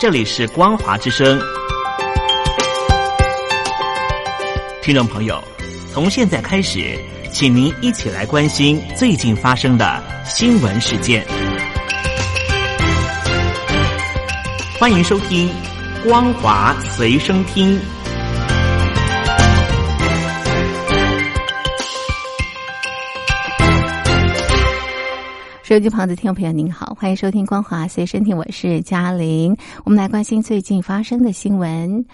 这里是光华之声，听众朋友，从现在开始，请您一起来关心最近发生的新闻事件。欢迎收听光华随身听。手机旁的听众朋友，您好，欢迎收听光华随身听，我是嘉玲。我们来关心最近发生的新闻。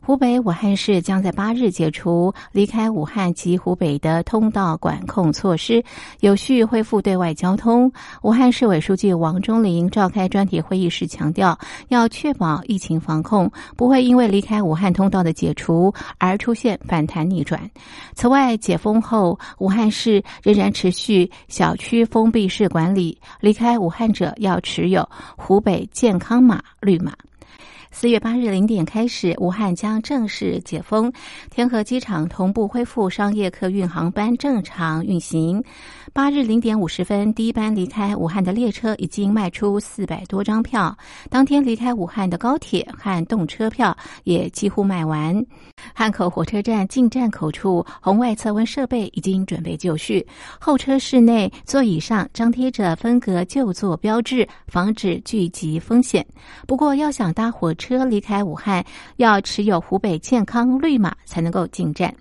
湖北武汉市将在八日解除离开武汉及湖北的通道管控措施，有序恢复对外交通。武汉市委书记王忠林召开专题会议时强调，要确保疫情防控不会因为离开武汉通道的解除而出现反弹逆转。此外，解封后，武汉市仍然持续小区封闭式管理，离开武汉者要持有湖北健康码绿码。四月八日零点开始，武汉将正式解封，天河机场同步恢复商业客运航班正常运行。八日零点五十分，第一班离开武汉的列车已经卖出四百多张票，当天离开武汉的高铁和动车票也几乎卖完。汉口火车站进站口处红外测温设备已经准备就绪，候车室内座椅上张贴着分隔就座标志，防止聚集风险。不过，要想搭火车，车离开武汉要持有湖北健康绿码才能够进站。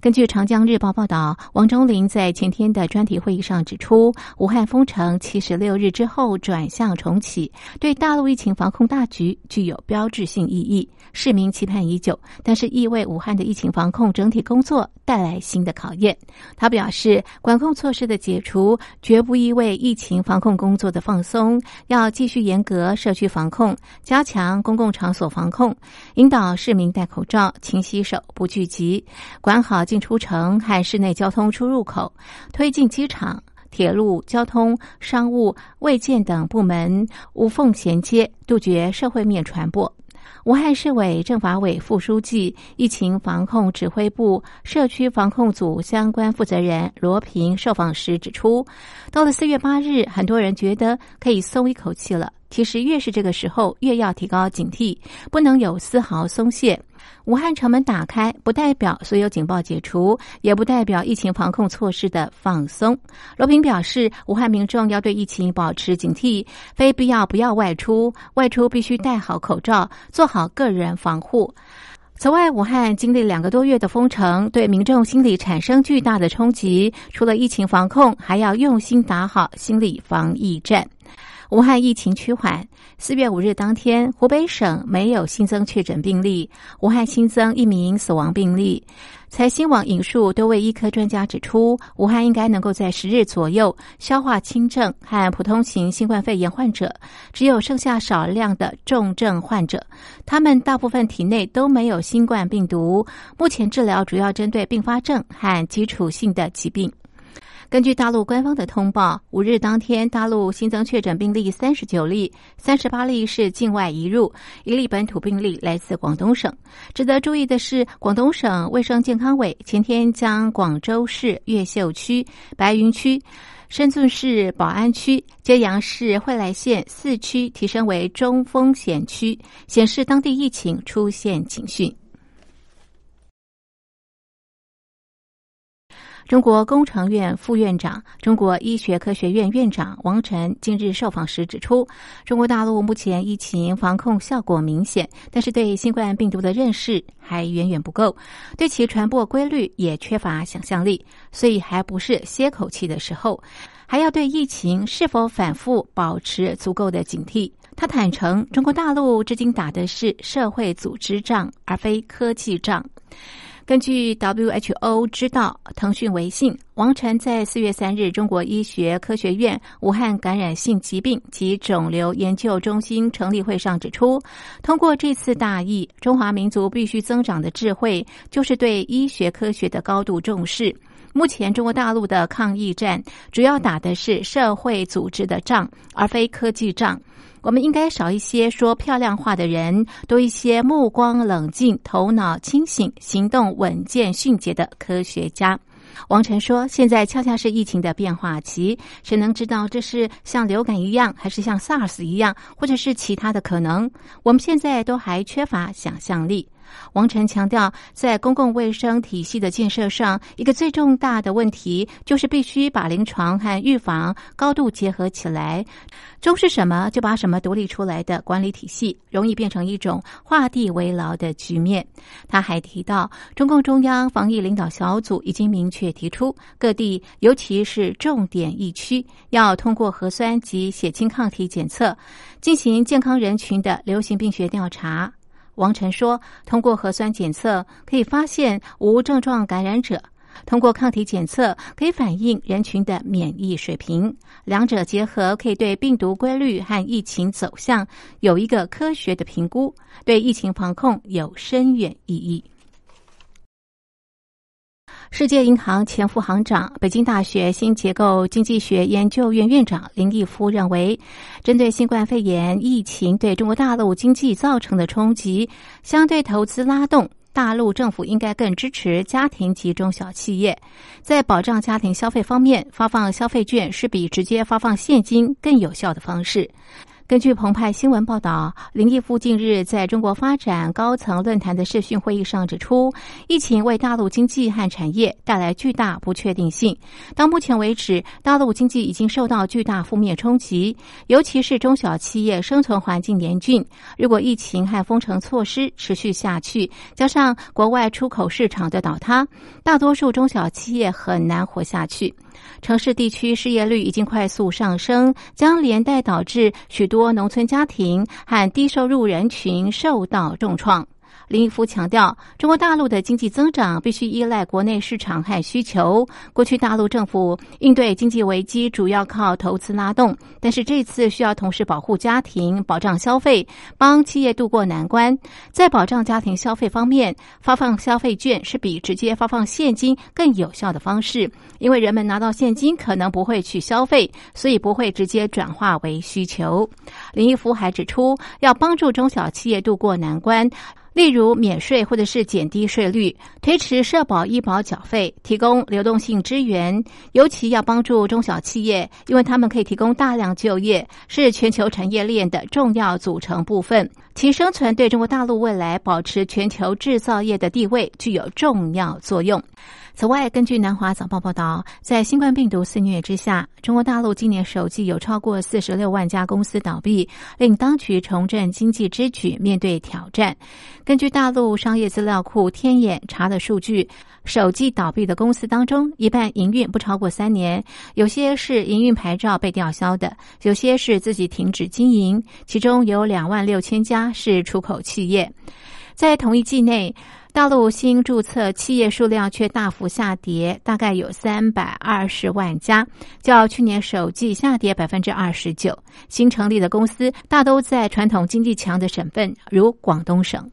根据长江日报报道，王忠林在前天的专题会议上指出，武汉封城七十六日之后转向重启，对大陆疫情防控大局具有标志性意义，市民期盼已久，但是亦为武汉的疫情防控整体工作带来新的考验。他表示，管控措施的解除绝不意味疫情防控工作的放松，要继续严格社区防控，加强公共场所防控，引导市民戴口罩、勤洗手、不聚集，管好。进出城和室内交通出入口，推进机场、铁路、交通、商务、卫健等部门无缝衔接，杜绝社会面传播。武汉市委政法委副书记、疫情防控指挥部社区防控组相关负责人罗平受访时指出，到了四月八日，很多人觉得可以松一口气了。其实，越是这个时候，越要提高警惕，不能有丝毫松懈。武汉城门打开，不代表所有警报解除，也不代表疫情防控措施的放松。罗平表示，武汉民众要对疫情保持警惕，非必要不要外出，外出必须戴好口罩，做好个人防护。此外，武汉经历两个多月的封城，对民众心理产生巨大的冲击。除了疫情防控，还要用心打好心理防疫战。武汉疫情趋缓，四月五日当天，湖北省没有新增确诊病例，武汉新增一名死亡病例。财新网引述多位医科专家指出，武汉应该能够在十日左右消化轻症和普通型新冠肺炎患者，只有剩下少量的重症患者，他们大部分体内都没有新冠病毒，目前治疗主要针对并发症和基础性的疾病。根据大陆官方的通报，五日当天，大陆新增确诊病例三十九例，三十八例是境外移入，一例本土病例来自广东省。值得注意的是，广东省卫生健康委前天将广州市越秀区、白云区、深圳市宝安区、揭阳市惠来县四区提升为中风险区，显示当地疫情出现警讯。中国工程院副院长、中国医学科学院院长王晨近日受访时指出，中国大陆目前疫情防控效果明显，但是对新冠病毒的认识还远远不够，对其传播规律也缺乏想象力，所以还不是歇口气的时候，还要对疫情是否反复保持足够的警惕。他坦诚，中国大陆至今打的是社会组织仗，而非科技仗。根据 WHO 知道，腾讯微信王晨在四月三日，中国医学科学院武汉感染性疾病及肿瘤研究中心成立会上指出，通过这次大疫，中华民族必须增长的智慧，就是对医学科学的高度重视。目前，中国大陆的抗疫战主要打的是社会组织的仗，而非科技仗。我们应该少一些说漂亮话的人，多一些目光冷静、头脑清醒、行动稳健、迅捷的科学家。王晨说：“现在恰恰是疫情的变化期，谁能知道这是像流感一样，还是像 SARS 一样，或者是其他的可能？我们现在都还缺乏想象力。”王晨强调，在公共卫生体系的建设上，一个最重大的问题就是必须把临床和预防高度结合起来。重视什么，就把什么独立出来的管理体系，容易变成一种画地为牢的局面。他还提到，中共中央防疫领导小组已经明确提出，各地尤其是重点疫区，要通过核酸及血清抗体检测，进行健康人群的流行病学调查。王晨说：“通过核酸检测可以发现无症状感染者，通过抗体检测可以反映人群的免疫水平，两者结合可以对病毒规律和疫情走向有一个科学的评估，对疫情防控有深远意义。”世界银行前副行长、北京大学新结构经济学研究院院长林毅夫认为，针对新冠肺炎疫情对中国大陆经济造成的冲击，相对投资拉动，大陆政府应该更支持家庭及中小企业，在保障家庭消费方面，发放消费券是比直接发放现金更有效的方式。根据澎湃新闻报道，林毅夫近日在中国发展高层论坛的视讯会议上指出，疫情为大陆经济和产业带来巨大不确定性。到目前为止，大陆经济已经受到巨大负面冲击，尤其是中小企业生存环境严峻。如果疫情和封城措施持续下去，加上国外出口市场的倒塌，大多数中小企业很难活下去。城市地区失业率已经快速上升，将连带导致许多多农村家庭和低收入人群受到重创。林毅夫强调，中国大陆的经济增长必须依赖国内市场和需求。过去大陆政府应对经济危机主要靠投资拉动，但是这次需要同时保护家庭、保障消费，帮企业渡过难关。在保障家庭消费方面，发放消费券是比直接发放现金更有效的方式，因为人们拿到现金可能不会去消费，所以不会直接转化为需求。林毅夫还指出，要帮助中小企业渡过难关。例如免税或者是减低税率、推迟社保医保缴费、提供流动性支援，尤其要帮助中小企业，因为他们可以提供大量就业，是全球产业链的重要组成部分，其生存对中国大陆未来保持全球制造业的地位具有重要作用。此外，根据南华早报报道，在新冠病毒肆虐之下，中国大陆今年首季有超过四十六万家公司倒闭，令当局重振经济之举面对挑战。根据大陆商业资料库天眼查的数据，首季倒闭的公司当中，一半营运不超过三年，有些是营运牌照被吊销的，有些是自己停止经营，其中有两万六千家是出口企业。在同一季内。大陆新注册企业数量却大幅下跌，大概有三百二十万家，较去年首季下跌百分之二十九。新成立的公司大都在传统经济强的省份，如广东省。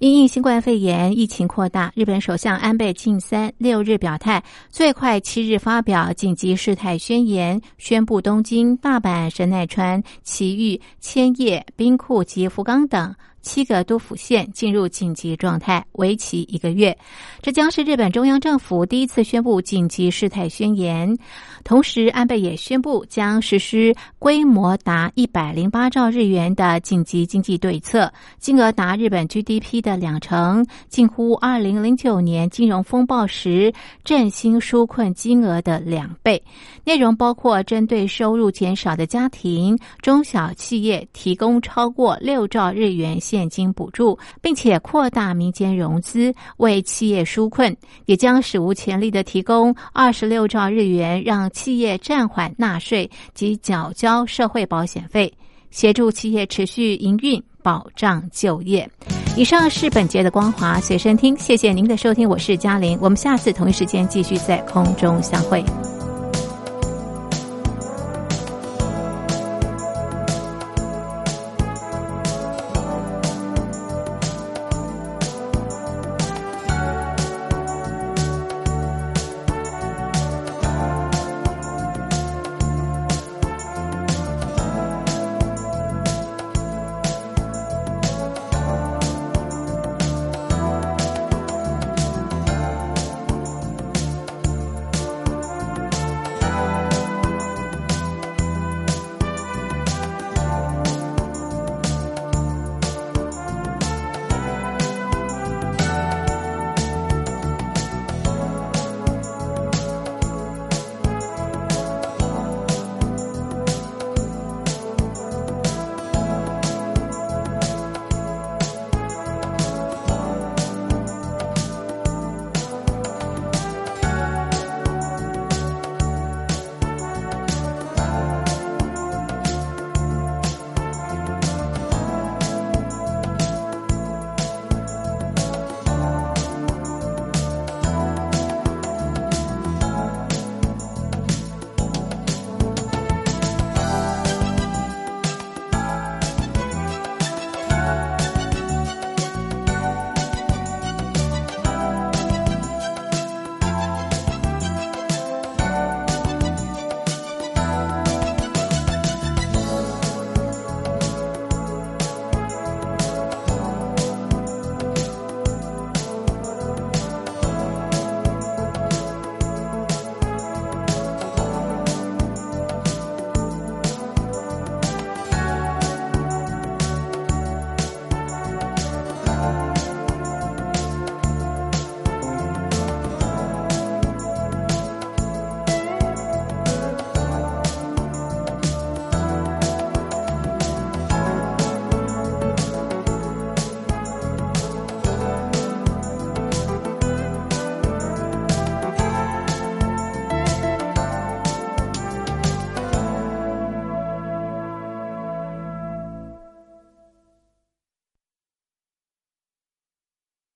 因应新冠肺炎疫情扩大，日本首相安倍晋三六日表态，最快七日发表紧急事态宣言，宣布东京、大阪、神奈川、埼玉、千叶、兵库及福冈等。七个都府县进入紧急状态，为期一个月。这将是日本中央政府第一次宣布紧急事态宣言。同时，安倍也宣布将实施规模达一百零八兆日元的紧急经济对策，金额达日本 GDP 的两成，近乎二零零九年金融风暴时振兴纾困金额的两倍。内容包括针对收入减少的家庭、中小企业提供超过六兆日元。现金补助，并且扩大民间融资，为企业纾困，也将史无前例的提供二十六兆日元，让企业暂缓纳税及缴交社会保险费，协助企业持续营运，保障就业。以上是本节的光华随身听，谢谢您的收听，我是嘉玲，我们下次同一时间继续在空中相会。